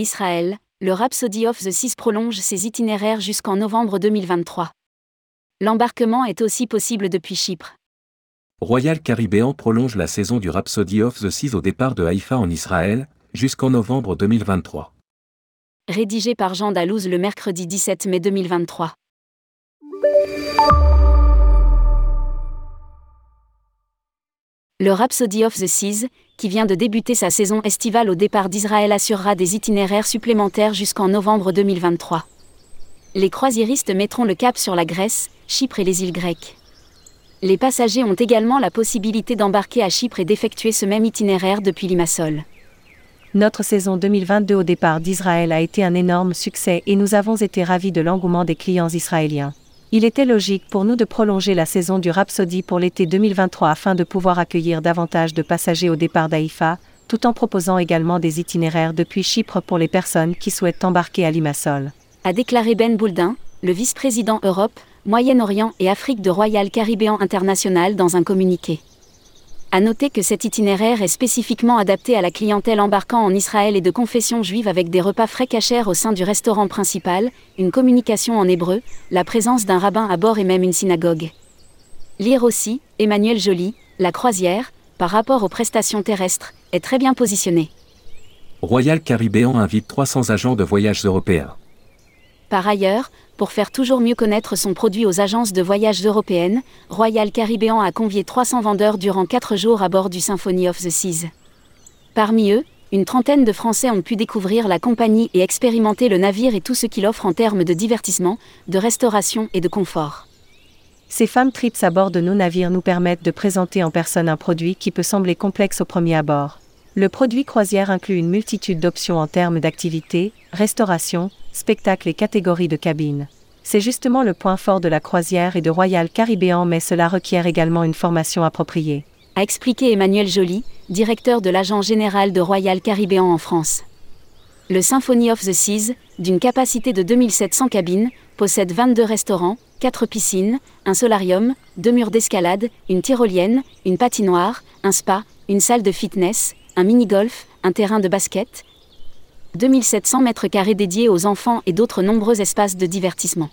Israël, le Rhapsody of the Seas prolonge ses itinéraires jusqu'en novembre 2023. L'embarquement est aussi possible depuis Chypre. Royal Caribbean prolonge la saison du Rhapsody of the Seas au départ de Haïfa en Israël, jusqu'en novembre 2023. Rédigé par Jean Dalouse le mercredi 17 mai 2023. Le Rhapsody of the Seas, qui vient de débuter sa saison estivale au départ d'Israël, assurera des itinéraires supplémentaires jusqu'en novembre 2023. Les croisiéristes mettront le cap sur la Grèce, Chypre et les îles grecques. Les passagers ont également la possibilité d'embarquer à Chypre et d'effectuer ce même itinéraire depuis Limassol. Notre saison 2022 au départ d'Israël a été un énorme succès et nous avons été ravis de l'engouement des clients israéliens. Il était logique pour nous de prolonger la saison du Rhapsody pour l'été 2023 afin de pouvoir accueillir davantage de passagers au départ d'Haïfa, tout en proposant également des itinéraires depuis Chypre pour les personnes qui souhaitent embarquer à Limassol. A déclaré Ben Bouldin, le vice-président Europe, Moyen-Orient et Afrique de Royal Caribbean International dans un communiqué. À noter que cet itinéraire est spécifiquement adapté à la clientèle embarquant en Israël et de confession juive avec des repas frais cachers au sein du restaurant principal, une communication en hébreu, la présence d'un rabbin à bord et même une synagogue. Lire aussi, Emmanuel Joly, la croisière, par rapport aux prestations terrestres, est très bien positionnée. Royal Caribbean invite 300 agents de voyage européens. Par ailleurs, pour faire toujours mieux connaître son produit aux agences de voyage européennes, Royal Caribbean a convié 300 vendeurs durant 4 jours à bord du Symphony of the Seas. Parmi eux, une trentaine de Français ont pu découvrir la compagnie et expérimenter le navire et tout ce qu'il offre en termes de divertissement, de restauration et de confort. Ces femmes trips à bord de nos navires nous permettent de présenter en personne un produit qui peut sembler complexe au premier abord. Le produit croisière inclut une multitude d'options en termes d'activité, restauration, spectacle et catégories de cabines. C'est justement le point fort de la croisière et de Royal Caribbean, mais cela requiert également une formation appropriée. A expliqué Emmanuel Joly, directeur de l'agent général de Royal Caribbean en France. Le Symphony of the Seas, d'une capacité de 2700 cabines, possède 22 restaurants, 4 piscines, un solarium, deux murs d'escalade, une tyrolienne, une patinoire, un spa, une salle de fitness, un mini-golf, un terrain de basket, 2700 mètres carrés dédiés aux enfants et d'autres nombreux espaces de divertissement.